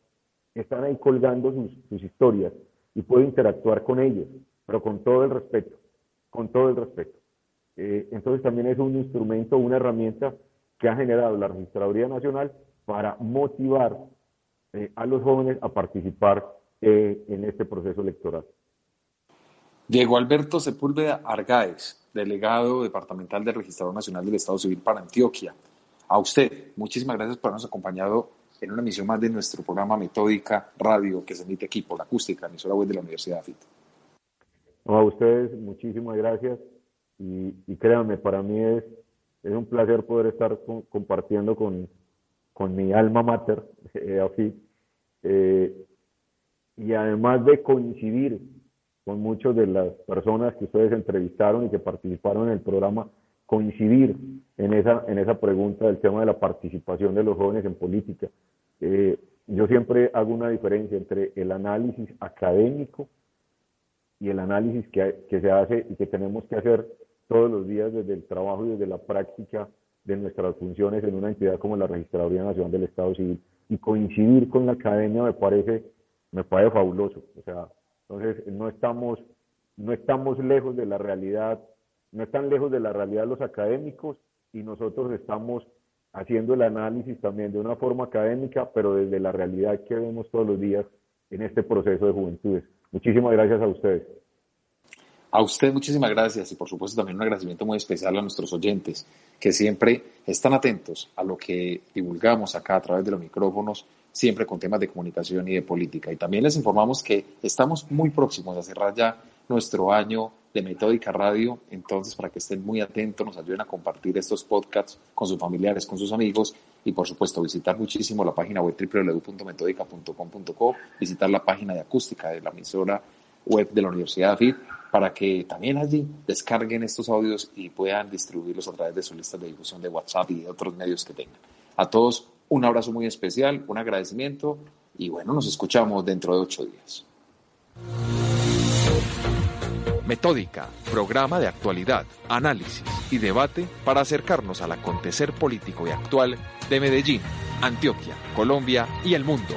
están ahí colgando sus, historias y puedo interactuar con ellos, pero con todo el respeto, con todo el respeto. Eh, entonces también es un instrumento, una herramienta que ha generado la Registraduría Nacional para motivar eh, a los jóvenes a participar eh, en este proceso electoral. Diego Alberto Sepúlveda Argáez, delegado departamental del Registrador Nacional del Estado Civil para Antioquia. A usted, muchísimas gracias por habernos acompañado en una emisión más de nuestro programa Metódica Radio que se emite aquí por la acústica, emisora web de la Universidad AFIT. a ustedes, muchísimas gracias y, créanme, para mí es, un placer poder estar compartiendo con, con mi alma mater, (laughs) eh, AFIT, eh, y además de coincidir con muchas de las personas que ustedes entrevistaron y que participaron en el programa, coincidir en esa, en esa pregunta del tema de la participación de los jóvenes en política. Eh, yo siempre hago una diferencia entre el análisis académico y el análisis que, que se hace y que tenemos que hacer todos los días desde el trabajo y desde la práctica de nuestras funciones en una entidad como la Registraduría Nacional del Estado Civil. Y coincidir con la academia me parece, me parece fabuloso. O sea, entonces, no estamos, no estamos lejos de la realidad, no están lejos de la realidad los académicos y nosotros estamos haciendo el análisis también de una forma académica, pero desde la realidad que vemos todos los días en este proceso de juventudes. Muchísimas gracias a ustedes. A usted muchísimas gracias y por supuesto también un agradecimiento muy especial a nuestros oyentes que siempre están atentos a lo que divulgamos acá a través de los micrófonos siempre con temas de comunicación y de política. Y también les informamos que estamos muy próximos a cerrar ya nuestro año de Metódica Radio, entonces para que estén muy atentos, nos ayuden a compartir estos podcasts con sus familiares, con sus amigos y por supuesto visitar muchísimo la página web www.metódica.com.co, visitar la página de acústica de la emisora web de la Universidad de AFID para que también allí descarguen estos audios y puedan distribuirlos a través de su lista de difusión de WhatsApp y de otros medios que tengan. A todos un abrazo muy especial, un agradecimiento y bueno, nos escuchamos dentro de ocho días. Metódica, programa de actualidad, análisis y debate para acercarnos al acontecer político y actual de Medellín, Antioquia, Colombia y el mundo.